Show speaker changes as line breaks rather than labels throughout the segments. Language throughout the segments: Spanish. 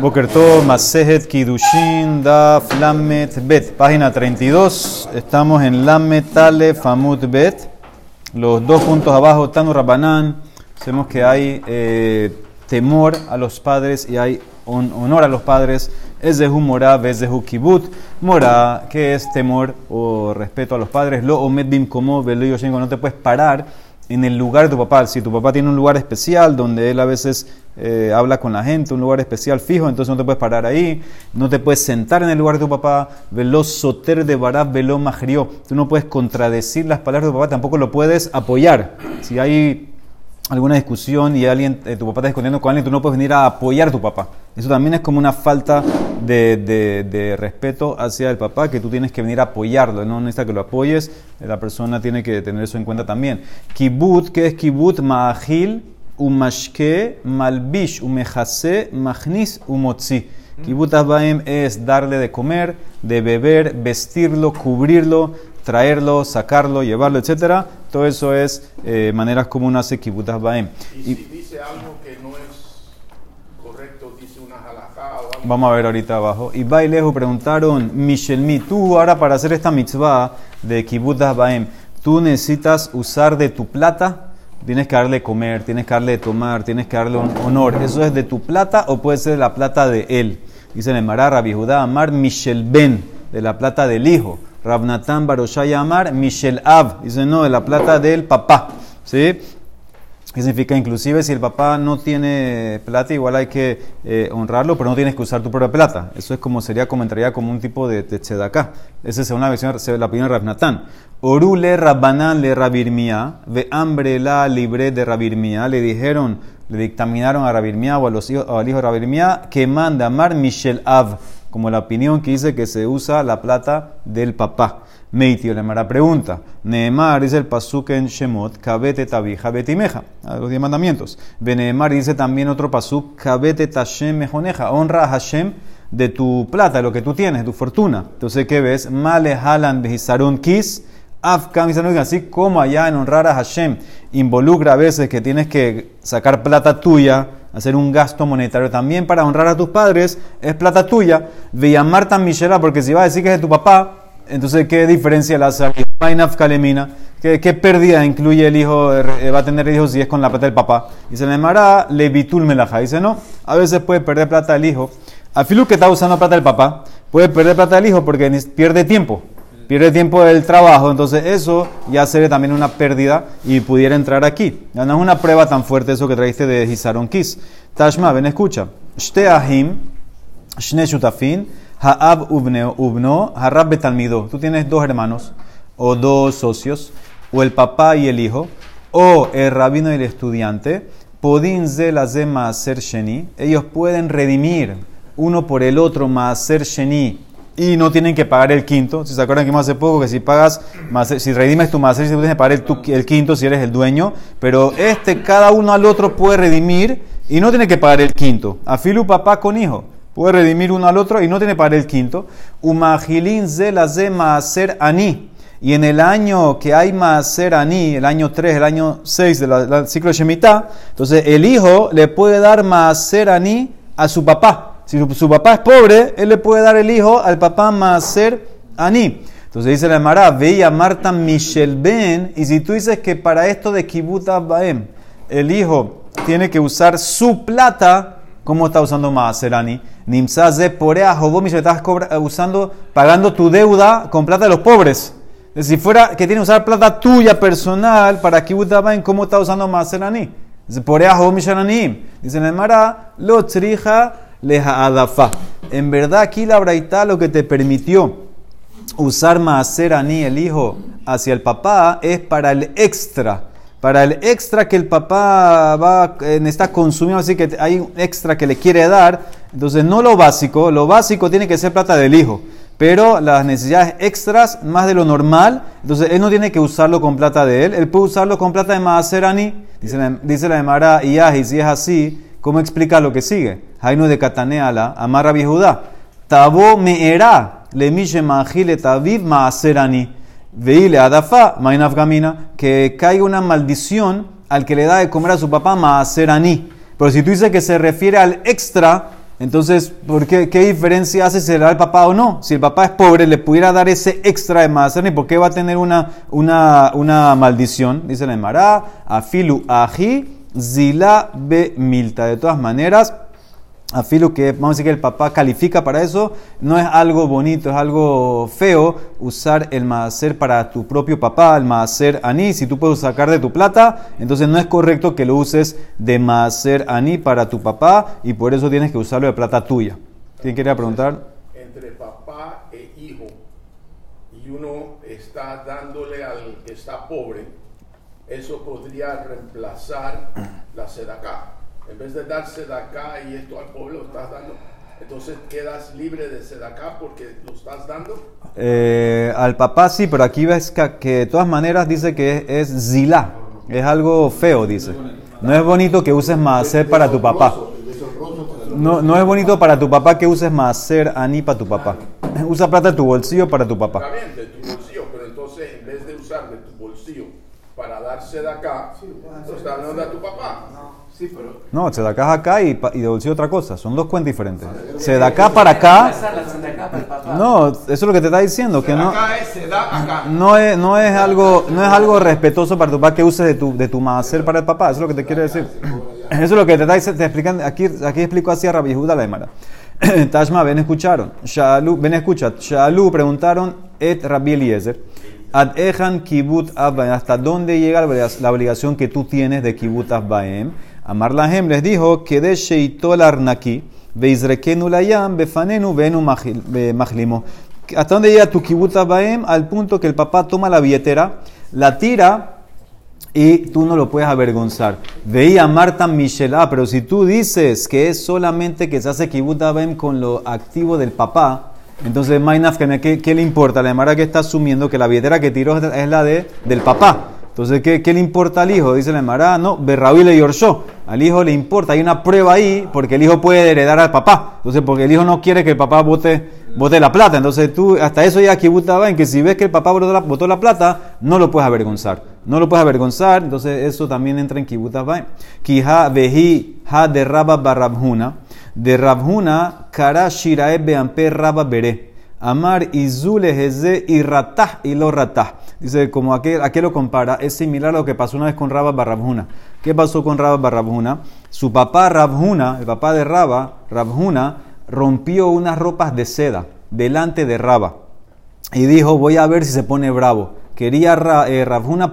Bokerto, Masejet Kidushin, Daf Lamet Bet, página 32. Estamos en Lamet Tale Famut Bet. Los dos puntos abajo, Tanu Rabanán. Sabemos que hay eh, temor a los padres y hay honor a los padres. Es de Morá, es de Kibut. Morá, que es temor o respeto a los padres. Lo Omed Bim como no te puedes parar en el lugar de tu papá. Si tu papá tiene un lugar especial donde él a veces eh, habla con la gente, un lugar especial fijo, entonces no te puedes parar ahí, no te puedes sentar en el lugar de tu papá, velo soter de barab, velo majrió. Tú no puedes contradecir las palabras de tu papá, tampoco lo puedes apoyar. Si hay alguna discusión y alguien, eh, tu papá está discutiendo con alguien, tú no puedes venir a apoyar a tu papá. Eso también es como una falta de, de, respeto hacia el papá, que tú tienes que venir a apoyarlo, no necesita que lo apoyes, la persona tiene que tener eso en cuenta también. Kibut, que es kibut ma'ahil, umashke, malbish, umehase, magnis, umotzi. Kibut baem es darle de comer, de beber, vestirlo, cubrirlo, traerlo, sacarlo, llevarlo, etcétera. Todo eso es eh, maneras como uno hace kibutas baem.
Y si dice algo que no es correcto, dice una halajá o algo.
Vamos a ver ahorita abajo. Y Bailejo preguntaron, Michelmi, tú ahora para hacer esta mitzvah de kibutas baem, tú necesitas usar de tu plata. Tienes que darle comer, tienes que darle de tomar, tienes que darle un honor. ¿Eso es de tu plata o puede ser de la plata de él? Dice el Mará, Rabbi Judá, Amar Michel Ben, de la plata del hijo. Rabnatán Baroshaya Amar, Michel Av. Dice, no, de la plata del papá. ¿Sí? ¿Qué significa? Inclusive si el papá no tiene plata, igual hay que eh, honrarlo, pero no tienes que usar tu propia plata. Eso es como sería, comentaría como un tipo de, de acá. Esa es una versión, la opinión de Rabnatán. Orule Rabbanán le Rabirmía, ve hambre la libre de Rabirmía. Le dijeron, le dictaminaron a Rabirmía o, a los hijos, al hijo de Rabirmía que manda amar Michel Av como la opinión que dice que se usa la plata del papá. Meitio le mara pregunta. Nehemar dice el pasuk en Shemot, kabete tabija betimeja, a los diez mandamientos. Benehemar dice también otro pasuk, kabete tashem mejoneja, honra a Hashem de tu plata, lo que tú tienes, tu fortuna. Entonces, ¿qué ves? Male halan behisarun kis, afkam así como allá en honrar a Hashem involucra a veces que tienes que sacar plata tuya, hacer un gasto monetario también para honrar a tus padres, es plata tuya. llamar tan Michela, porque si va a decir que es de tu papá, entonces ¿qué diferencia la hace? ¿Qué, ¿Qué pérdida incluye el hijo, eh, va a tener hijos si es con la plata del papá? Y se le llamará levitul melaja. Dice, no, a veces puede perder plata el hijo. A Filu que está usando plata del papá, puede perder plata el hijo porque pierde tiempo pierde tiempo del trabajo, entonces eso ya sería también una pérdida y pudiera entrar aquí. Ya no es una prueba tan fuerte eso que trajiste de Hisaron Kis. Tashma, ven, escucha. Shte shne shutafin, ha'ab ubno, harab betalmido. Tú tienes dos hermanos o dos socios, o el papá y el hijo, o el rabino y el estudiante. Podin ze la ser sheni. Ellos pueden redimir uno por el otro ser sheni y no tienen que pagar el quinto. Si se acuerdan que más hace poco que si pagas, si redimes tu maser, si tienes que pagar el, quinto si eres el dueño. Pero este, cada uno al otro puede redimir y no tiene que pagar el quinto. Afilu papá con hijo. Puede redimir uno al otro y no tiene que pagar el quinto. Umagilin ze maaser ani. Y en el año que hay maaser ani, el año 3, el año 6 del ciclo de Shemitah, entonces el hijo le puede dar maaser ani a su papá. Si su, papá es pobre, él le puede dar el hijo al papá Maser Ani. Entonces dice la Mara, veía Marta Michel Ben, y si tú dices que para esto de Kibbutz Baem, el hijo tiene que usar su plata, ¿cómo está usando Maser Ani? Nimsaze porea me estás usando, pagando tu deuda con plata de los pobres. Si fuera que tiene que usar plata tuya personal para Kibbutz Baem, ¿cómo está usando Maser Ani? Porea Dice la Mara, lo trija leja adafa. En verdad, aquí la braita lo que te permitió usar maaser ani, el hijo, hacia el papá, es para el extra. Para el extra que el papá va, está consumiendo, así que hay un extra que le quiere dar. Entonces, no lo básico, lo básico tiene que ser plata del hijo. Pero las necesidades extras, más de lo normal, entonces él no tiene que usarlo con plata de él, él puede usarlo con plata de Maaser Ani. Dice la, dice la de Mara, y si es así, ¿Cómo explica lo que sigue? Jaino de Cataneala, amarra Judá. Tabo meera, le mishe manjile taviv maaserani. Veile adafa, mainaf gamina. Que caiga una maldición al que le da de comer a su papá maaserani. Pero si tú dices que se refiere al extra, Entonces, ¿por qué, ¿qué diferencia hace si le da al papá o no? Si el papá es pobre, le pudiera dar ese extra de maaser, ¿y por qué va a tener una, una, una maldición? Dice la Emara, afilu aji zila be milta. De todas maneras, afilu que vamos a decir que el papá califica para eso, no es algo bonito, es algo feo usar el maaser para tu propio papá, el maaser aní, si tú puedes sacar de tu plata, entonces no es correcto que lo uses de maaser aní para tu papá y por eso tienes que usarlo de plata tuya. ¿Quién quería preguntar?
Entre papá e hijo, y uno está dándole al que está pobre, eso podría reemplazar la sedacá. En vez de dar sedacá y esto al pueblo lo estás dando, entonces quedas libre de sedacá porque lo estás dando.
Eh, al papá sí, pero aquí ves que, que de todas maneras dice que es zilá, es algo feo, dice. No es bonito que uses maaser para tu papá. No, no es bonito para tu papá que uses maaser aní para tu papá. Usa plata de tu bolsillo para tu papá.
Está bien, de tu bolsillo, pero entonces en vez de usar de tu bolsillo para dar sedacá, lo estás dando a tu papá.
Sí, pero
No, se da acá acá y, y otra cosa. Son dos cuentas diferentes. Se da acá para acá. No, eso es lo que te está diciendo, que no.
Acá es se da acá.
No es, no es algo, no es algo respetuoso para tu papá que uses de tu, de tu maaser para el papá. Eso es lo que te quiere decir. Eso es lo que te está diciendo, te explican, aquí, aquí explico así a Rabbi Yehuda la Emara. Tashma, ven escucharon. Shalu, ven escucha. Shalu preguntaron et Rabbi Eliezer. Ad ejan kibut abbaem. ¿Hasta dónde llega la obliga- la obligación que tú tienes de kibut abbaem? Amar Lahem les dijo que de sheitol arnaki veizrekenu layam befanenu venu machlimo. ¿Hasta dónde llega tu kibut abbaem? Al punto que el papá toma la billetera, la tira y tú no lo puedes avergonzar. Veía Marta Michel, ah, pero si tú dices que es solamente que se hace kibut abem con lo activo del papá, entonces ¿qué, ¿qué le importa? La Emara que está asumiendo que la billetera que tiró es la de, del papá. Entonces, ¿qué, qué le importa al hijo? Dice la Emara, no, Berraúl le yorshó. Al hijo le importa, hay una prueba ahí porque el hijo puede heredar al papá. Entonces, porque el hijo no quiere que el papá vote, vote la plata. Entonces, tú, hasta eso ya kibut en que si ves que el papá votó la, plata, no lo puedes avergonzar. No lo puedes avergonzar, entonces eso también entra en kibut Abayim. Kiha vehi ha de Rabba barabhuna. De Rabhuna, kara shirae beampe Rabba. Amar izule heze y ratah y lo ratah. Dice, como a qué, a qué lo compara, es similar a lo que pasó una vez con Rabba Barabhuna. ¿Qué pasó con Rabba Barabhuna? Su papá Rabhuna, el papá de Rabba, Rabhuna, rompió unas ropas de seda delante de Rabba y dijo, voy a ver si se pone bravo. Quería eh,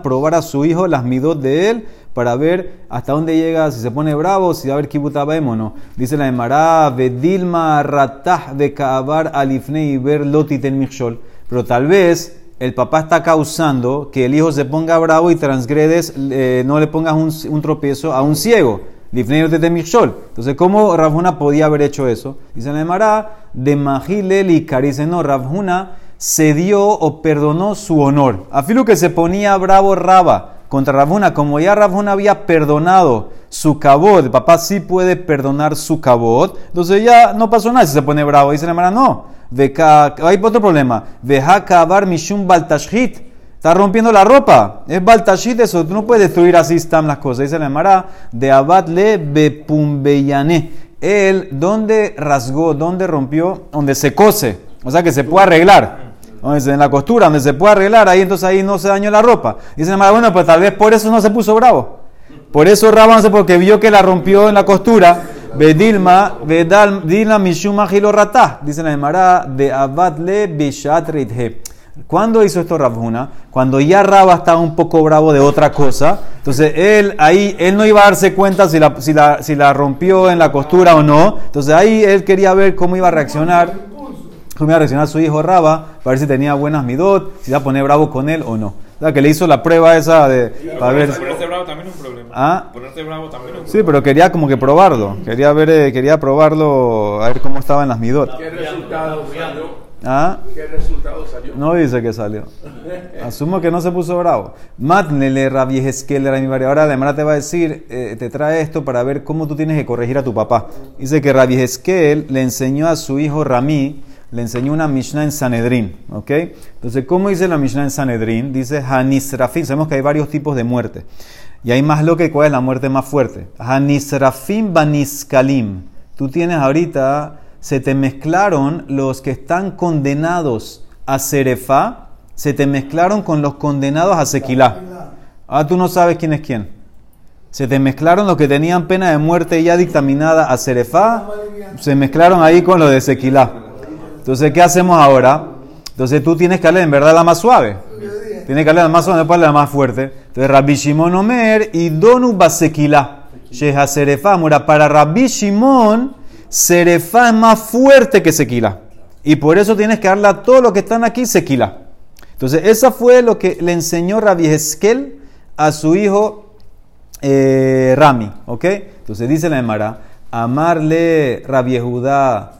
probar a su hijo las midot de él para ver hasta dónde llega, si se pone bravo, si va a ver kibutabaem o no. Dice la Emara, vedilma ratah de kaabar alifne y ver lotiten michol. Pero tal vez el papá está causando que el hijo se ponga bravo y transgredes, eh, no le pongas un, un tropiezo a un ciego. Lifnei de Michol. Entonces, ¿cómo Rabhuna podía haber hecho eso? Dice la Emara, de Mahilel y Dice, no, Rabhuna cedió o perdonó su honor. Afilo que se ponía bravo Raba contra Rabhuna, como ya Rabhuna había perdonado su cabot, el papá sí puede perdonar su cabot, entonces ya no pasó nada si se pone bravo. Dice la Emara, no. Hay otro problema. Veja kabar mishum baltashit. Está rompiendo la ropa. Es baltashit eso. Tú no puedes destruir así están las cosas. Dice la Emara de abad le bepumbeyane. Él, ¿dónde rasgó? ¿Dónde rompió? Donde se cose. O sea que se puede arreglar. En la costura, donde se puede arreglar. Ahí entonces ahí no se dañó la ropa. Dice Emara, bueno, pues tal vez por eso no se puso bravo. Por eso Rabba no sé, porque vio que la rompió en la costura. Bedilma, Bedal, Dilma Mishuma. Dice la Emara de Abadle Bishat Rithe. ¿Cuándo hizo esto Rabhuna? Cuando ya Rabba estaba un poco bravo de otra cosa. Entonces él ahí, él no iba a darse cuenta si la, si la, si la rompió en la costura o no. Entonces ahí él quería ver cómo iba a reaccionar. Cómo iba a reaccionar su hijo Rabba, para ver si tenía buenas midot, si iba a poner bravo con él o no. O sea, que le hizo la prueba esa de, para ver.
Ponerse bravo también es un problema.
¿Ah?
Ponerse bravo también es un
Sí, pero quería como que probarlo. Quería ver, eh, quería probarlo, a ver cómo estaban las midot.
¿Qué resultado salió?
¿Ah?
¿Qué resultado salió?
No dice que salió. Asumo que no se puso bravo. Matnele mi barrio. Ahora la hermana te va a decir, eh, te trae esto para ver cómo tú tienes que corregir a tu papá. Dice que Rabbi Esquel le enseñó a su hijo Ramí, le enseñó una Mishnah en Sanedrín. ¿Ok? Entonces, ¿cómo dice la Mishnah en Sanedrín? Dice Hanisrafim. Sabemos que hay varios tipos de muerte. Y hay más lo que cuál es la muerte más fuerte. Hanisrafim baniskalim. tú tienes ahorita, se te mezclaron los que están condenados a Serefá, se te mezclaron con los condenados a Sequilá. Ahora tú no sabes quién es quién. Se te mezclaron los que tenían pena de muerte ya dictaminada a Serefá, se mezclaron ahí con los de Sequilá. Entonces, ¿qué hacemos ahora? Entonces tú tienes que darle en verdad la más suave. Tienes que darle la más suave, después la más fuerte. Entonces, Rabbi Shimon Omer y Donu Basequilá. Sheha Serefá. Para Rabbi Shimon, Serefá es más fuerte que Sequilá. Y por eso tienes que darle a todos los que están aquí Sequilá. Entonces, eso fue lo que le enseñó Rabbi Esquel a su hijo eh, Rami. ¿Ok? Entonces dice la Emara, amarle Rabbi Judá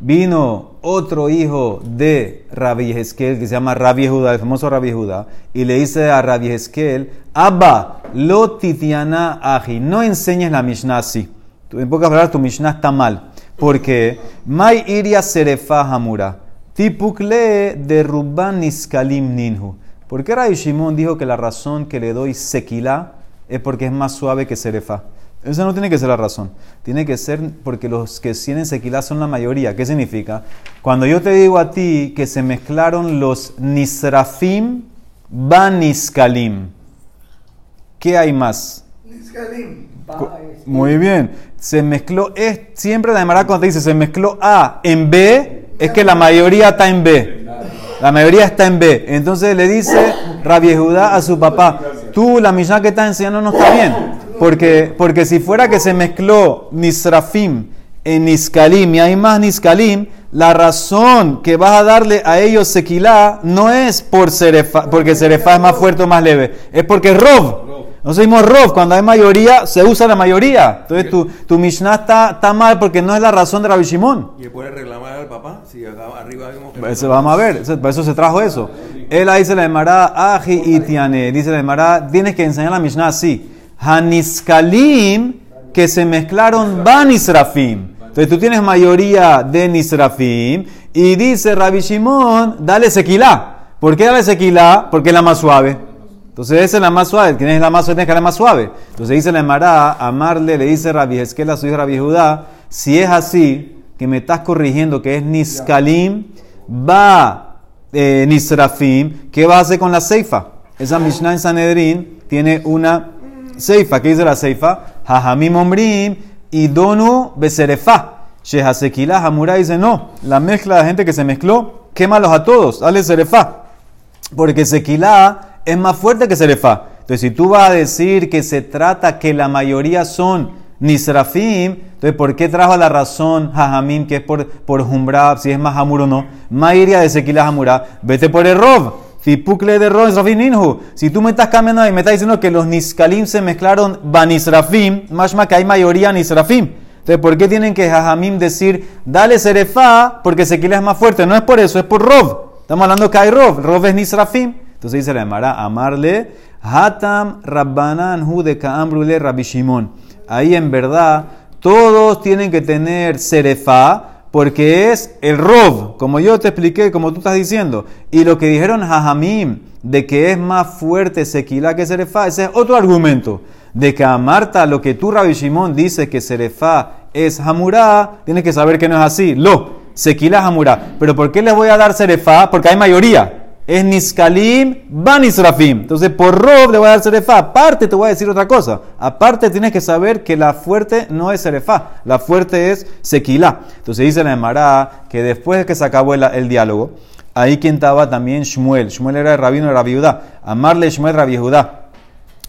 vino otro hijo de Rabbi Esquel que se llama Rabbi Judá, el famoso Rabbi Judá, y le dice a Rabbi Esquel, Abba, lo titiana aji, no enseñes la Mishnah así. En pocas palabras, tu Mishnah está mal. Porque, Mai iria serefa hamura, tipukle de ruban niskalim ninhu. ¿Por qué Rabbi Shimon dijo que la razón que le doy sequila es porque es más suave que serefa? Esa no tiene que ser la razón. Tiene que ser porque los que tienen sequilá son la mayoría. ¿Qué significa? Cuando yo te digo a ti que se mezclaron los nisrafim baniskalim, ¿qué hay más?
Niskalim.
Muy bien. Se mezcló, es siempre la demara cuando te dice se mezcló A en B, es que la mayoría está en B. La mayoría está en B. Entonces le dice Rabbi Judá a su papá, tú la Mishnah que estás enseñando no está bien. Porque, porque si fuera que se mezcló Nisrafim en Niskalim y hay más Niskalim, la razón que vas a darle a ellos Sequilá no es por Serefa, porque Serefa es más fuerte o más leve, es porque Rov. Nosotros dimos Rov, cuando hay mayoría, se usa la mayoría. Entonces tu, tu Mishnah está, está mal porque no es la razón de Rabbi Shimon.
¿Y le puede reclamar al papá? Si acá arriba vemos que...
Eso vamos a ver, eso- por eso se trajo eso. Él ahí se la llamará Aji y Tiane. Dice la llamará, tienes que enseñar la Mishnah así. Haniskalim, que se mezclaron van Israfim. Entonces tú tienes mayoría de Nisrafim. Y dice Rabbi Shimon, dale sequilá. ¿Por qué dale sequilá? Porque es la más suave. Entonces esa es la más suave. ¿Quién es la más suave? Tienes que darle más suave. Entonces dice la Emara, amarle, le dice Rabbi Esquela, su hijo Rabbi Judá, si es así, que me estás corrigiendo que es Niskalim, va eh, Nisrafim, ¿qué va a hacer con la Seifa? Esa Mishnah en Sanedrín tiene una Seifa. ¿Qué dice la Seifa? Jajamim Ombrim y Donu Beserefa. Shehasekila Hamura dice no. La mezcla de gente que se mezcló, quémalos a todos, dale Serefa. Porque Sequilá es más fuerte que Serefá. Entonces, si tú vas a decir que se trata que la mayoría son Nisrafim, entonces, ¿por qué trajo la razón Jajamim, que es por, por si es más Hamur o no? Mairia de Sequilá Hamura, vete por el. Tipukle de Nisrafim Ninhu. Si tú me estás cambiando y me estás diciendo que los Niskalim se mezclaron Banisrafim, más que hay mayoría Nisrafim. Entonces, ¿por qué tienen que Jajamim decir, dale Serefá, porque Sequilá es más fuerte? No es por eso, es por Rov. Estamos hablando que hay Rov. Rov es Nisrafim. Entonces dice la Emara, amarle, Hatam Rabbanan Hu de Kaambrule Rabbi Shimon. Ahí en verdad, todos tienen que tener Serefá, porque es el Rov, como yo te expliqué, como tú estás diciendo. Y lo que dijeron Jajamim, de que es más fuerte Sequilá que Serefá, ese es otro argumento. De que a Marta, lo que tú, Rabbi Shimon, dices que Serefá es Hamurá, tienes que saber que no es así. Lo, Sequilá Hamurá. Pero ¿por qué les voy a dar Serefá? Porque hay mayoría. Es Niskalim, Ban Israfim. Entonces, por Rob le voy a dar Serefá. Aparte, te voy a decir otra cosa. Aparte, tienes que saber que la fuerte no es Serefá. La fuerte es Sequilá. Entonces, dice la Emara que después de que se acabó el, diálogo, ahí quien estaba también Shmuel. Shmuel era el rabino de Rabbi. Amarle Shmuel Rabbi Judá.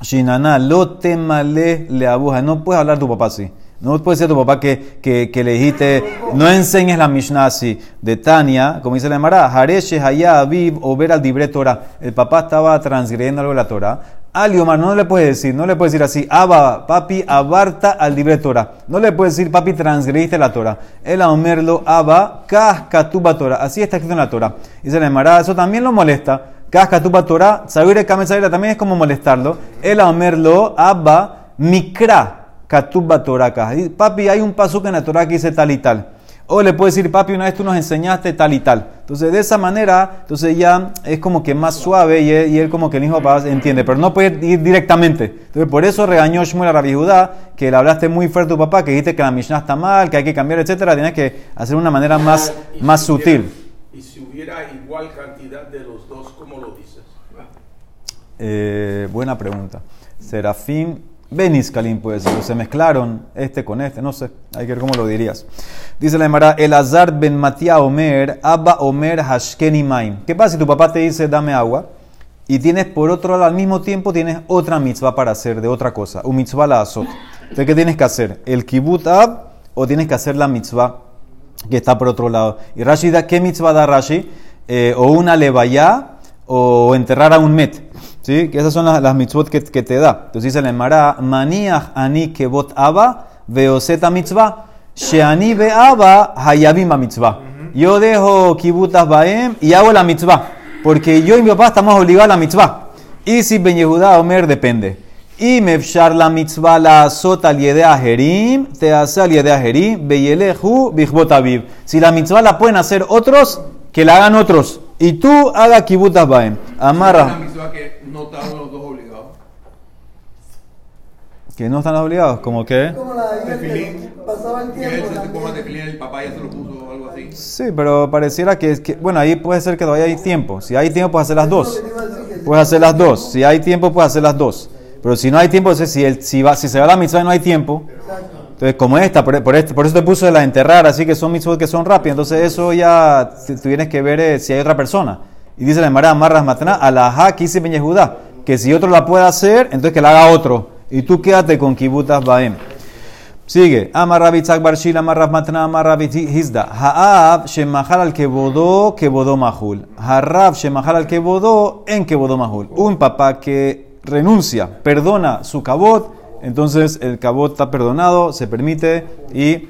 Shinana, lo temale le abuja. No puedes hablar tu papá así. No puedes decir a tu papá que, que, que le dijiste, no enseñes la Mishnah así. De Tania, como dice la Emara, Hareshe Haya Aviv o ver al Dibre Torah. El papá estaba transgrediendo algo de la Torah. Ali Omar, no le puedes decir, no le puedes decir así, Abba, papi, abarta al Dibre Torah. No le puedes decir, papi, transgrediste la Torah. El Omerlo, Abba, Katuba Torah. Así está escrito en la Torah. Dice la Emara, eso también lo molesta. Katuba Torah, Sabire Kamesaira también es como molestarlo. El Omerlo, Abba, Mikra. Katuba Torah. Papi, hay un paso en la Torah que dice tal y tal. O le puede decir, papi, una vez tú nos enseñaste tal y tal. Entonces, de esa manera, entonces ya es como que más suave y él, y él como que el hijo papá entiende, pero no puede ir directamente. Entonces, por eso regañó Shmuel a Rabbi Judá, que le hablaste muy fuerte a tu papá, que dijiste que la Mishnah está mal, que hay que cambiar, etcétera. Tienes que hacer una manera más,
Y si
más
hubiera-
sutil.
Y si hubiera igual cantidad de los dos, ¿cómo lo dices?
Eh, buena pregunta. Serafín Beniscalim puede ser. Se mezclaron este con este, no sé. Hay que ver cómo lo dirías. Dice la Emara, el Azar ben Matia Omer, Abba Omer Hashkeni Maim. ¿Qué pasa si tu papá te dice dame agua? Y tienes por otro lado, al mismo tiempo, tienes otra mitzvah para hacer de otra cosa. Un mitzvah la azot. Entonces, ¿qué tienes que hacer? ¿El kibbut ab o tienes que hacer la mitzvah que está por otro lado? Y Rashi da, ¿qué mitzvah da Rashi? Eh, o una levaya o enterrar a un met. ¿Sí? Que esas son las, las mitzvot que, que te da. Entonces dice la Emara, maniach ani kebot aba veoseta mitzvah, sheani beaba hayabim mitzvah. Yo dejo kibutas baem y hago la mitzvah. Porque yo y mi papá estamos obligados a la mitzvah. Y si Ben Yehuda Omer depende. Y mefshar la mitzvah la azot al yede ajerim, te hace al yede ajerim, beyelehu bichbot aviv. Si la mitzvah la pueden hacer otros, que la hagan otros. Y tú haga kibutas baem.
Una
Amarra.
que no estaban los dos obligados.
Que no están obligados, como que.
Como la de
Tefilín.
tiempo.
él se
también.
ponga tefilín, el papá ya se lo puso o algo así.
Sí, pero pareciera que, es que. Bueno, ahí puede ser que todavía hay tiempo. Si hay tiempo, puedes hacer las dos. Puedes hacer las dos. Si hay tiempo, puedes hacer las dos. Pero si no hay tiempo, entonces si, el, si, va, si se va la mitzvah y no hay tiempo,
Exacto.
Entonces como esta, por, por, este- por eso te puse la enterrar, así que son mitzvot que son rápidas. Entonces eso ya tú tienes que ver eh, si hay otra persona. Y dice la Emara, amarras matana, alajá, kisi ben Yehudá, que si otro la puede hacer, entonces que la haga otro. Y tú quédate con kibutas baem. Sigue. Amarra bitzak barshil, amarra matna, amarra hizda. Ha'ab shemachal al kebodó, kebodó mahul. Harrab shemachal al kebodó, en kebodó mahul. Un papá que renuncia, perdona su cabot, entonces el cabot está perdonado, se permite y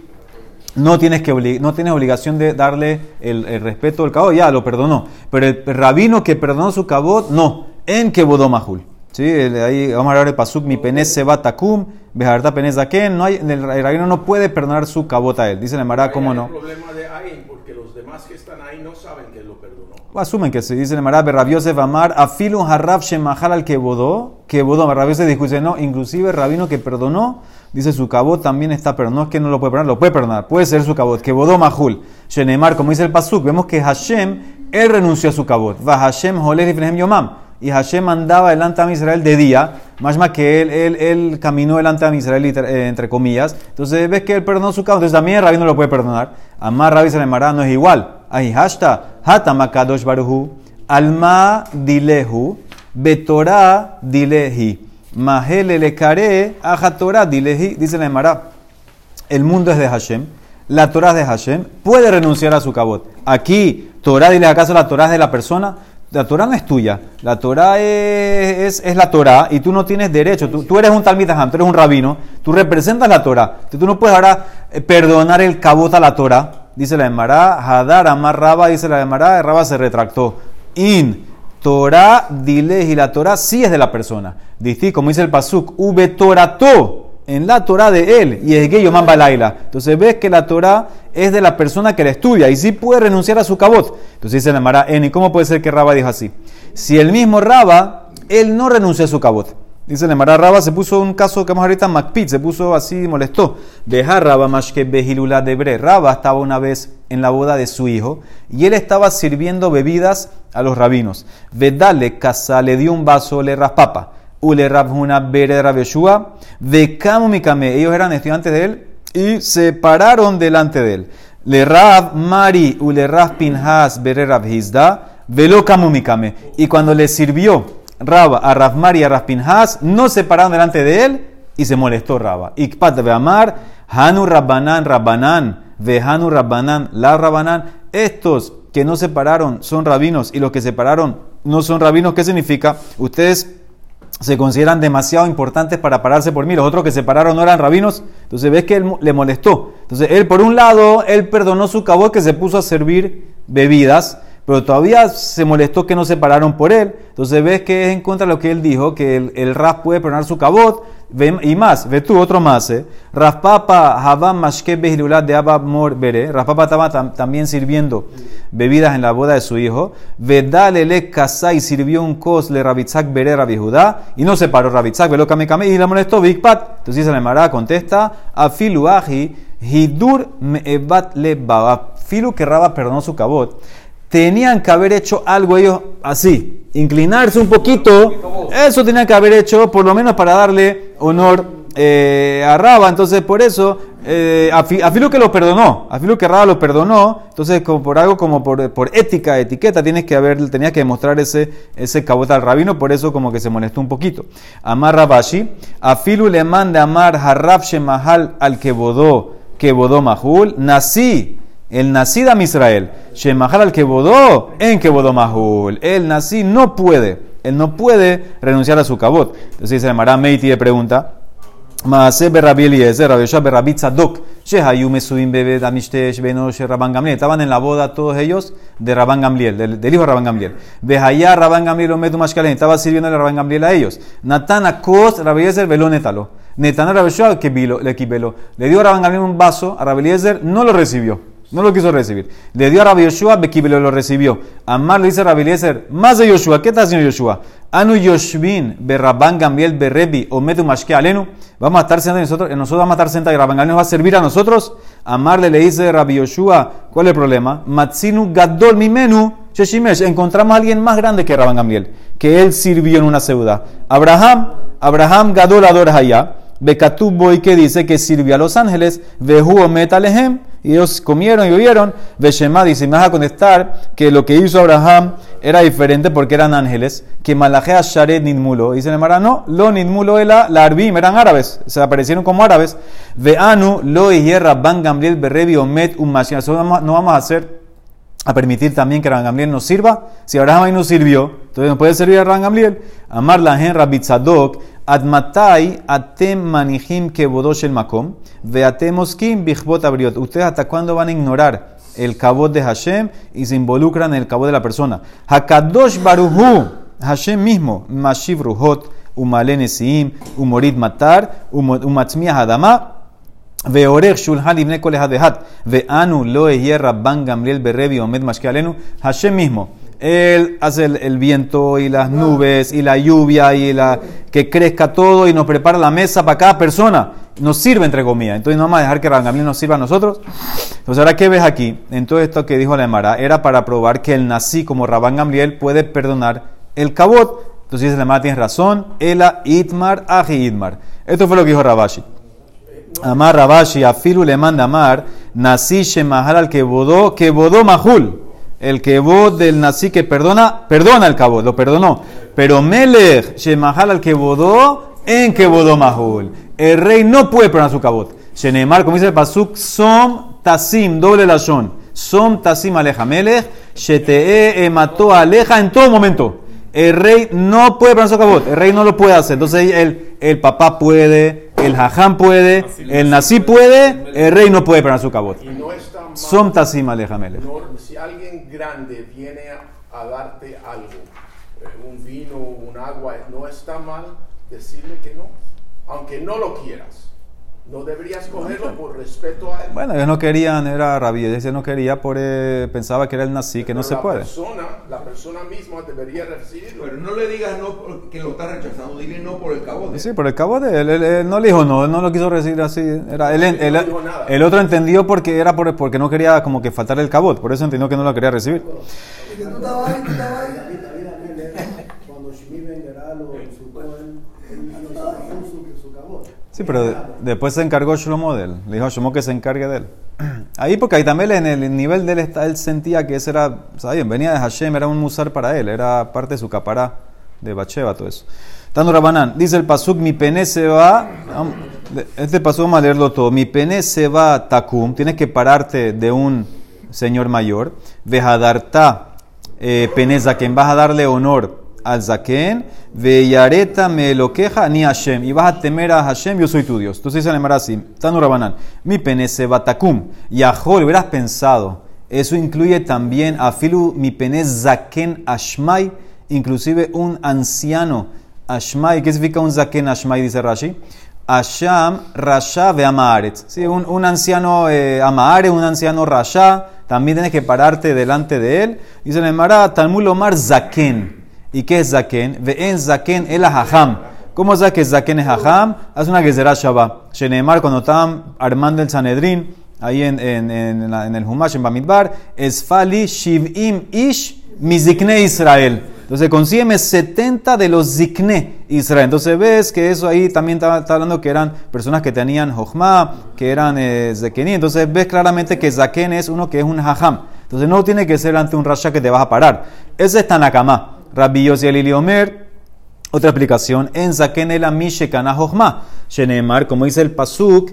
no tienes, que no tienes obligación de darle el, el respeto al cabot, ya lo perdonó. Pero el rabino que perdonó su cabot, no, en kebodó mahul. ¿Sí? Ahí vamos a hablar de Pasuk, mi penes se va takum, bejarta zaken. No hay, el, rabino no puede perdonar su cabot a él. Dice la Emara, ¿cómo no?
problema de ahí, porque los demás que están ahí no saben que lo perdonó.
Asumen que se dice en Emara, Rabbi Yosef Amar, afilun harrab shemahal al kebodó, kebodó. Rabbi Yosef dice, no, inclusive el rabino que perdonó, dice su cabot también está, pero no es que no lo puede perdonar, lo puede perdonar, puede ser su cabot, kebodó mahul. Shenemar, como dice el Pasuk, vemos que Hashem, él renunció a su cabot. Va Hashem holer ifnehem yomam. Y Hashem andaba delante de Israel de día, más más que él, él, él caminó delante de Israel, eh, entre comillas. Entonces ves que él perdonó su cabot, entonces también el rabino lo puede perdonar. Amar Rabbi Salemara no es igual. Ahí hashta, hata makadosh baruhu, alma dilehu, betorah dilehi, mahele lekare, aja Torah dilehi, dice la Emara. El mundo es de Hashem, la Torah es de Hashem, puede renunciar a su cabot. Aquí, Torah, dile acaso la Torah es de la persona. La Torah no es tuya, la Torah es, es, la Torah y tú no tienes derecho. Tú, tú eres un Talmid Hajam, tú eres un rabino, tú representas la Torah. Tú no puedes ahora eh, perdonar el cabot a la Torah. Dice la Emara, Hadar Amar Raba, dice la Emara, Raba se retractó. In Torah dile y la Torah sí es de la persona. Dice, como dice el Pasuk, Ube Torato en la Torah de él y es yo Balaila. Entonces ves que la Torah es de la persona que la estudia y sí puede renunciar a su cabot. Entonces dice la Mara, ¿y cómo puede ser que Raba dijo así? Si el mismo Raba, él no renunció a su cabot. Dice Mara Raba, se puso un caso que vamos ahorita, Macpit, se puso así, molestó. Deja Raba más que Behilula de Bre. Raba estaba una vez en la boda de su hijo y él estaba sirviendo bebidas a los rabinos. Vedale casa le dio un vaso, le raspapa. Ule Rabhuna Bere Rabeshua, Vekamu Mikame. Ellos eran estudiantes de él y se pararon delante de él. Le Rab Mari Ule Rab Pinhas Bere Rabhizda, Velo Kamu Mikame. Y cuando le sirvió Rab a Rab Mari y a Rab Pinhas, no se pararon delante de él y se molestó Raba. Ikpat Amar, Hanu Rabbanan Rabbanan, Vehanu Rabbanan, la Rabbanan. Estos que no se pararon son rabinos y los que se pararon no son rabinos. ¿Qué significa? Ustedes se consideran demasiado importantes para pararse por mí. Los otros que se pararon no eran rabinos. Entonces ves que él le molestó. Entonces él, por un lado, él perdonó su cabot que se puso a servir bebidas, pero todavía se molestó que no se pararon por él. Entonces ves que es en contra de lo que él dijo, que el, el rap puede perdonar su cabot. y más, ve tú otro más, eh. Raspapa Habam Mashke de Abba Mor Bere. Raspapa estaba tam- también sirviendo bebidas en la boda de su hijo. Vedale le Kasai sirvió un kos le Rabitzak Bere Rabbi Judá. Y no se paró Rabitzak, velo Kame Kame y le molestó Big Pat. Entonces se le Mara contesta, Afiluaji Hidur Me'ebat le Baba. Filu que Raba perdonó su cabot. Tenían que haber hecho algo ellos así, inclinarse un poquito. Eso tenían que haber hecho, por lo menos para darle honor eh, a Raba. Entonces, por eso, eh, a, Fi- a Filu que lo perdonó, a Filu que Raba lo perdonó. Entonces, como por algo como por, ética, etiqueta, tienes que haber, tenías que demostrar ese, ese cabot al rabino. Por eso, como que se molestó un poquito. Amar Rabashi, a Filu le manda amar Harrab Shemahal al que bodó, que bodó Mahul, nací. El nací de Israel, Shemahal al que bodó, en que bodó Mahul. El nací no puede, él no puede renunciar a su cabot. Entonces dice Mará Meiti le pregunta, Maase Berrabi Eliezer, Rabbi Yoshua Berrabi Tzadok, Shehayu Mesuim Bebe Damishtesh Beno Rabban Gamliel. Estaban en la boda todos ellos de Rabban Gamliel, del, del hijo de Rabban Gamliel. Behaya Rabban Gamliel Ometu Mashkalen. Estaba sirviendo a Rabban Gamliel a ellos. Natán Akos Rabbi Eliezer Veló Netalo. Netán Rabbi Yoshua le quibeló. Le dio a Rabban Gamliel un vaso, a Rabbi no lo recibió. No lo quiso recibir. Le dio a Rabbi Yoshua, Bekibelo lo recibió. Amar le dice a Rabbi Eliezer, más de Yoshua. ¿Qué está haciendo Yoshua? Anu Yoshvin, Berrabán Gamliel, Berrebi, Ometu Mashke Alenu. Vamos a estar sentados nosotros, nosotros vamos a estar sentados y Rabban nos va a servir a nosotros. Amarle le dice Rabbi Yoshua, ¿cuál es el problema? Matzinu Gadol Mimenu, Sheshimesh. Encontramos a alguien más grande que Rabban Gamliel, que él sirvió en una ciudad. Abraham, Abraham Gadol Ador Hayá. Bekatub Boy que dice que sirvió a los ángeles, Vehu Omet Alehem, y ellos comieron y bebieron. Veshemá dice, me vas a contestar que lo que hizo Abraham era diferente porque eran ángeles, que Malajea Sharet Nidmulo. Dice Nemara, no, lo Nidmulo era la Arbim, eran árabes, se aparecieron como árabes. Veanu, lo hierra Ban Gamliel Berrebi Omet Umashia. No vamos no vamos a hacer a permitir también que Rabban Gamliel nos sirva. Si Abraham ahí nos sirvió, entonces nos puede servir a Rabban Gamliel. Amar la Tzadok, admatai atem manijim kebodosh el makom, veatem oskim bichbot abriot. Ustedes hasta cuándo van a ignorar el cabot de Hashem y se involucran en el cabot de la persona. Hakadosh baruhu, Hashem mismo, mashiv ruhot, umalen esiim, umorit matar, umatzmiah hadama, ואורך שולחן לבני כל אחד ואחד, ואנו לא יהיה רבן גמליאל ברבי עומד משקיע עלינו, השם mismo. él hace el, viento y las nubes y la lluvia y la que crezca todo y nos prepara la mesa para cada persona. Nos sirve entre comillas. Entonces no vamos a dejar que Rabban Gamliel nos sirva a nosotros. Entonces ahora ¿qué ves aquí? En todo esto que dijo la Emara era para probar que el nací como Rabban Gamliel puede perdonar el cabot. Entonces la Emara tienes razón. Ela itmar aji itmar. Esto fue lo que dijo Rabashi. Amar Rabashi, a Filu le manda amar, nací Shemahal al que bodó, que bodó Mahul. El que bod del nací que perdona, perdona el cabot, lo perdonó. Pero Melech Shemahal al que bodó, en que bodó Mahul. El rey no puede perdonar su cabot. Shenemar, como dice el Pasuk, Som Tasim, doble lashon. Som Tasim aleja Melech, Shetee mató aleja en todo momento. El rey no puede perdonar su cabot, el rey no lo puede hacer. Entonces el, el papá puede, el jajam puede, el nací puede, el rey no puede perdonar su cabot. Som Tasim aleja Melech.
no- si alguien grande viene a, a darte algo, eh, un vino, un agua, no está mal decirle que no, aunque no lo quieras. No deberías cogerlo por respeto a él.
Bueno, ellos no querían, era rabí, ellos no quería, por, eh, pensaba que era el nací, que no se
la
puede.
Persona, la persona misma debería recibirlo.
Pero no le digas no porque lo está rechazando, dile no por el cabote.
Sí, por el cabo de él, él, él no le dijo no, él no lo quiso recibir así. Era, él,
No
él-
dijo nada.
el otro entendió porque era por, porque no quería como que faltar el cabot, por eso entendió que no lo quería recibir.
Que tú estabas estabas ahí.
Cuando Shmi Ben Geral o su Cohen, él no hizo su, su cabot.
Sí, pero de- después se encargó Shlomo de él. Le dijo a Shlomo que se encargue de él. Ahí porque ahí también en el nivel de él, está, él sentía que ese era, ¿saben? Venía de Hashem, era un musar para él, era parte de su capará de Bacheva, todo eso. Tano Rabanán, dice el pasuk, mi pene se va, este pasuk vamos a leerlo todo, mi pene se va takum, tienes que pararte de un señor mayor, vejadarta eh, pene zaken, vas a darle honor al zaken, veyareta me lo queja ni Hashem, y vas a temer a Hashem, yo soy tu Dios. Entonces dice el así, Tanu Rabanán, mi pene se va takum, Yahol, hubieras pensado, eso incluye también a filu mi pene zaken ashmai, inclusive un anciano Ashmai, ¿qué significa un zaken Ashmai? Dice Rashi. Asham, Rasha ve Amaharetz. Sí, un, un anciano eh, un anciano Rasha, también tienes que pararte delante de él. Dice el Mara, Talmud Omar Zaken. ¿Y qué es Zaken? Ve en Zaken el Hajam. ¿Cómo sabes que Zaken es Hajam? Haz una Gezerah Shabbat. Shenemar, cuando estaban armando el Sanedrín, ahí en, en, en, en el Humash, en Bamidbar, Esfali Shivim Ish Mizikne Israel. Entonces, consígueme 70 de los Zikne Israel. Entonces, ves que eso ahí también está, está hablando que eran personas que tenían Jochma, que eran eh, Zekení. Entonces, ves claramente que Zaken es uno que es un Hajam. Entonces, no tiene que ser ante un Rasha que te vas a parar. Ese es Tanakama. Rabbi Yossi Elili Omer, otra explicación, en Zaken el Amish Kana Jochma. Shenemar, como dice el Pasuk,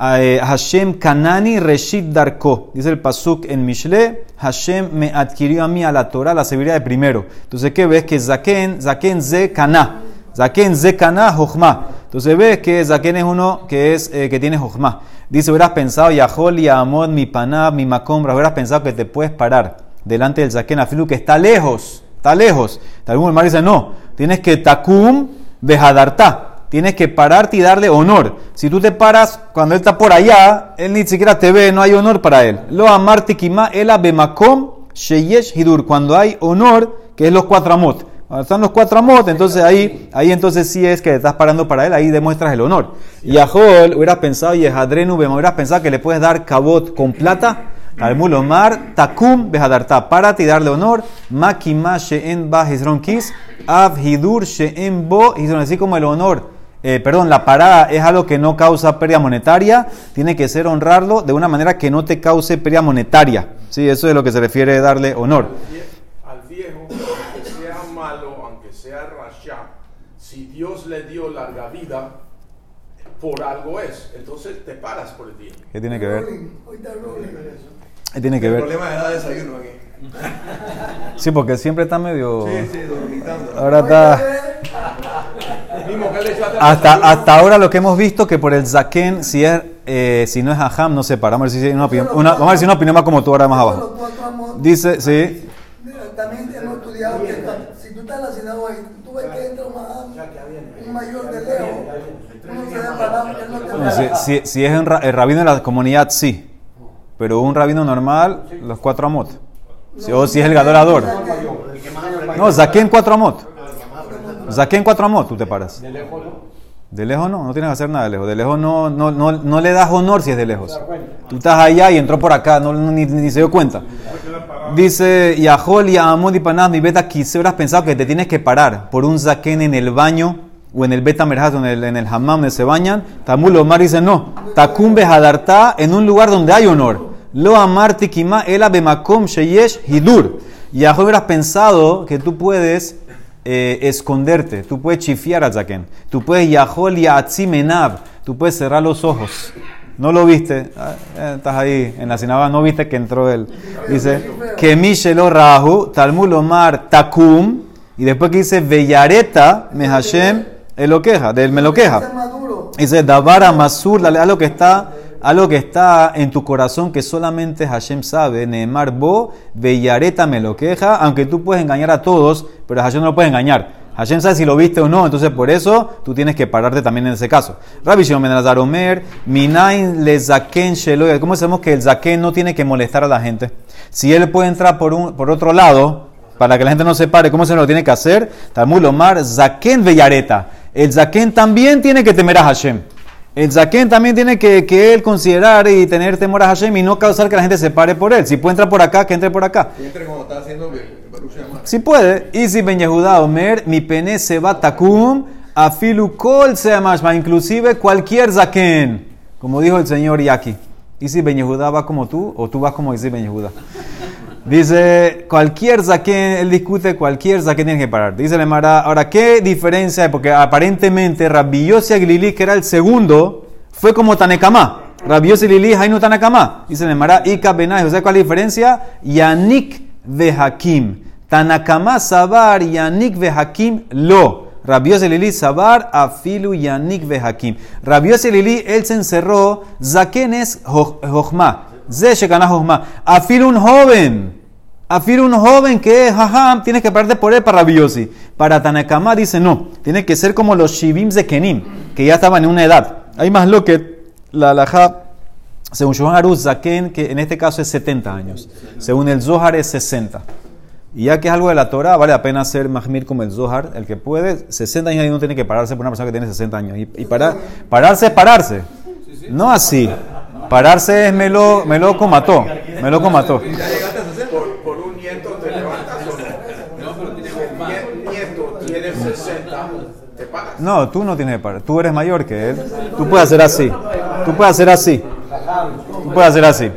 eh, Hashem Kanani Reshit Darko. Dice el Pasuk en Mishle, Hashem me adquirió a mí a la Torah la sabiduría de primero. Entonces, ¿qué ves? Que Zaken, Zaken Ze Kana. Zaken Ze Kana Jochma. Entonces ves que Zaken es uno que, es, eh, que tiene Jochma. Dice, hubieras pensado, Yahol y Amod, mi Panab, mi Macombra, hubieras pensado que te puedes parar delante del Zaken Afilu, que está lejos, está lejos. Algún hermano dice, no, tienes que Takum Bejadarta. Tienes que pararte y darle honor. Si tú te paras cuando él está por allá, él ni siquiera te ve, no hay honor para él. Lo amarti kima ela bemakom sheyesh hidur. Cuando hay honor, que es los cuatro amot. Cuando están los cuatro amot, entonces ahí, ahí entonces sí es que te estás parando para él, ahí demuestras el honor. Y a Jol hubieras pensado, y a Hadrenu hubieras pensado que le puedes dar cabot con plata. Talmud Omar, Takum Behadarta, párate y darle honor. Makima She'en Ba Hizron Kis, Av Hidur She'en Bo Hizron. Así como el honor, eh, perdón, la parada es algo que no causa pérdida monetaria, tiene que ser honrarlo de una manera que no te cause pérdida monetaria. Sí, eso es lo que se refiere a darle honor.
Al viejo, aunque sea malo, aunque sea rasha, si Dios le dio larga vida, por algo es. Entonces te paras por el viejo.
¿Qué tiene que ver?
Rolling, ahorita rolling.
¿Qué tiene que
El
ver?
problema es dar desayuno aquí.
Sí, porque siempre está medio...
Sí, sí, dormitando.
Ahora está...
Mismo que le echaste al
Hasta, hasta ahora lo que hemos visto que por el zaken, si, es, eh, si no es ajam, no se para. Vamos a ver si hay una opinión, una- vamos a ver si una opinión más como tú ahora más abajo. Dice, sí,
mira, También hemos estudiado que si tú estás en la sinagoga y tú ves que entra un mayor de lejos, uno se da para él no te
no,
ve.
si, si- si es el rabino de la comunidad, sí. Pero un rabino normal, los cuatro amot. O si es el gadorador. No, zaken cuatro amot. Zaken cuatro amot, tú te paras. De lejos no, no tienes que hacer nada de lejos. De lejos no, no, no, no le das honor si es de lejos. Tú estás allá y entró por acá, no, no- ni, ni se dio cuenta. Dice Yahol y Amod y Panaz, mi beta quise hubieras pensado que te tienes que parar por un zaken en el baño o en el beta merhat o en el, en el hammam donde se bañan. Tamul Omar dice no. Takum behadarta en un lugar donde hay honor. Lo amar tikima ela bemakom sheyesh hidur. Yahol hubieras pensado que tú puedes eh, esconderte, tú puedes chifiar al zaken, tú puedes yahol y menab, tú puedes cerrar los ojos. No lo viste, Ah, eh, estás ahí en la sinagoga, no viste que entró él. Dice, que Mishelo Rahu, Talmud Omar Takum, y después que dice, Vellareta me Hashem Eloqueja, del Meloqueja. Dice, Davara Masur, dale, algo que está, algo que está en tu corazón que solamente Hashem sabe. Neemar Bo, Bellareta me lo queja, aunque tú puedes engañar a todos, pero Hashem no lo puedes engañar. Hashem sabe si lo viste o no, entonces por eso tú tienes que pararte también en ese caso. Rabbi Shimon ben Omer, Minain le zaken sheloy. ¿Cómo sabemos que el zaken no tiene que molestar a la gente? Si él puede entrar por, un, por otro lado, para que la gente no se pare, ¿cómo se lo tiene que hacer? Talmud Omar, zaken Bellareta. El zaken también tiene que temer a Hashem. El zaken también tiene que, que él considerar y tener temor a Hashem y no causar que la gente se pare por él. Si puede entrar por acá, que entre por acá.
Que entre está haciendo.
Si puede. Y si Ben Yehuda Omer, mi pene se va takum, afilu kol sea mashma, inclusive cualquier zaken. Como dijo el señor Yaki. Y si Ben Yehuda va como tú, o tú vas como dice Ben Yehuda. Dice, cualquier zaken, él discute cualquier zaken tiene que parar. Dice la Mara, ahora, ¿qué diferencia hay? Porque aparentemente Rabbi Yossi Aglili, que era el segundo, fue como Tanekama. Rabbi Yossi Aglili, Hainu Tanekama. Dice la Mara, Ika Benay. ¿O cuál es la diferencia? Yanik ve Hakim. Tanakama Sabar, Yanik ve Hakim lo. Rabbi Yossi Aglili Sabar, Afilu Yanik ve Hakim. Rabbi Yossi Aglili, él se encerró, zaken es Jochma. Afilu un joven. Afir un joven que es jajam, tienes que pararte por él para rabiosi. Para Tanakama dice no, tiene que ser como los shivim de Kenim, que ya estaban en una edad. Hay más lo que la alajá, según Shohan Aruz Zaken, que en este caso es 70 años. Según el Zohar es 60. Y ya que es algo de la Torah, vale la pena ser mahmir como el Zohar, el que puede, 60 años y no tiene que pararse por una persona que tiene 60 años. Y, y para, pararse es pararse, no así. Pararse es me lo, me lo mató, me lo mató.
¿Ya llegaste a 60?
Por, por un nieto te levantas o no.
No, pero tiene
Si el nie- nieto tiene 60, te pagas.
No, tú no tienes que parar, tú eres mayor que él. Tú puedes hacer así, tú puedes hacer así, tú puedes hacer así.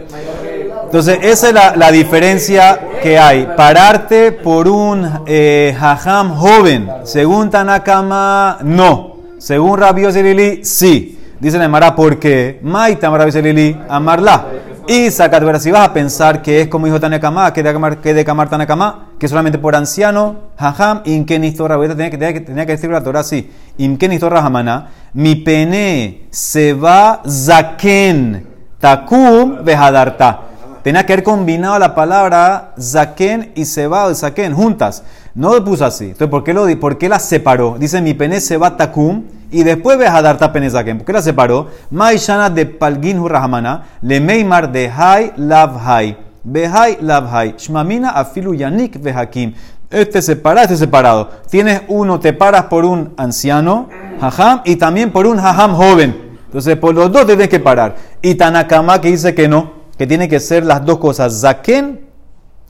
Entonces, esa es la, la diferencia que hay. Pararte por un eh, jajam joven, según Tanakama, no. Según Rabbi Lili, sí. Dice la Emara, ¿por qué? Maitam Rabbi Lili, amarla. Y sacat, pero si vas a pensar que es como dijo Tanakama, que de Kamar, Tanakama, que solamente por anciano, jajam, inkenistó Rabbi, tenía que, tenía que, tenía que decir la Torah así. Inkenistó Rahamana, mi pene se va zaken, takum behadarta. Tenía que haber combinado la palabra zaken y seba o zaken juntas. No lo puso así. Entonces, ¿por qué, lo, ¿por qué la separó? Dice mi pene seba takum y después behadarta pene zaken. ¿Por qué la separó? Maishana de palgin rahamana le meimar de hai lav hai. Behai lav hai. Shmamina afilu yanik behakim. Este separado, este separado. Tienes uno, te paras por un anciano, jajam, y también por un jajam joven. Entonces, por los dos tienes que parar. Y Tanakama que dice que no, que tiene que ser las dos cosas. Zaken,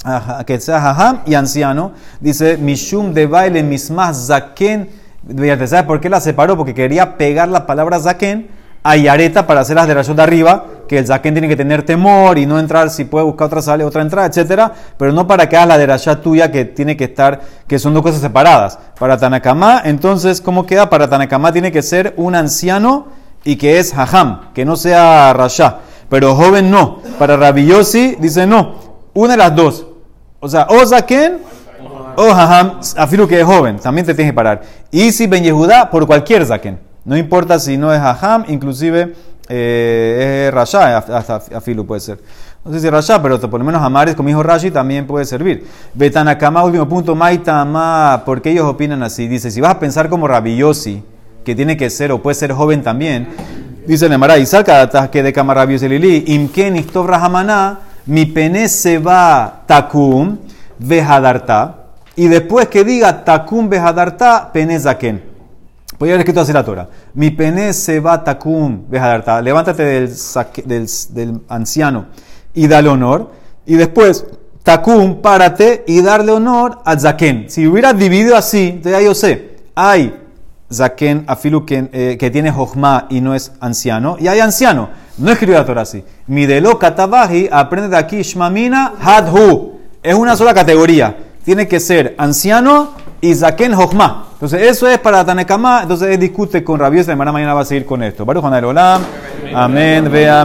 ajá, que sea jajam y anciano. Dice, Mishum de baile mismas zaken. ¿Sabes por qué la separó? Porque quería pegar la palabra zaken a yareta para hacer las de de arriba, que el zaken tiene que tener temor y no entrar si puede buscar otra sale, otra entrada, etcétera, pero no para que hagas la de tuya que tiene que estar, que son dos cosas separadas. Para Tanakama, entonces, ¿cómo queda? Para Tanakama tiene que ser un anciano y que es hajam, que no sea Rasha, pero joven no. Para Rabillosi dice no, una de las dos. O sea, o zaken o hajam, afilo que es joven, también te tienes que parar. Y si ben Yehudá, por cualquier zaken. No importa si no es hajam, inclusive eh, es rasha, hasta afilo puede ser. No sé si rasha, pero por lo menos amares, como dijo Rashi, también puede servir. Betanakama, último punto, Maitama, ¿por qué ellos opinan así? Dice, si vas a pensar como Rabillosi, que tiene que ser o puede ser joven también, dice Nemara, y saca que de Kama Rabiosi Lili, Imken Ichtov Rahamana, mi pene se va takum, vejadarta, y después que diga takum vejadarta, pene zaken. Podría haber escrito así la Torah. Mi pene se va takum vejadarta. Levántate del, anciano y dale honor. Y después, takum, párate y darle honor a zaken. Si hubieras dividido así, ya yo sé. Hay zaken afilu que, eh, que tiene jochma y no es anciano. Y hay anciano. No escribió la Torah así. Midelo katabahi, aprende de aquí, shmamina hadhu. Es una sola categoría. Tiene que ser anciano y zaken jochma. Entonces, eso es para Tanekama. Entonces, él discute con Rabiosa. De mañana va a seguir con esto. Baruch Olam. Amén. Vea,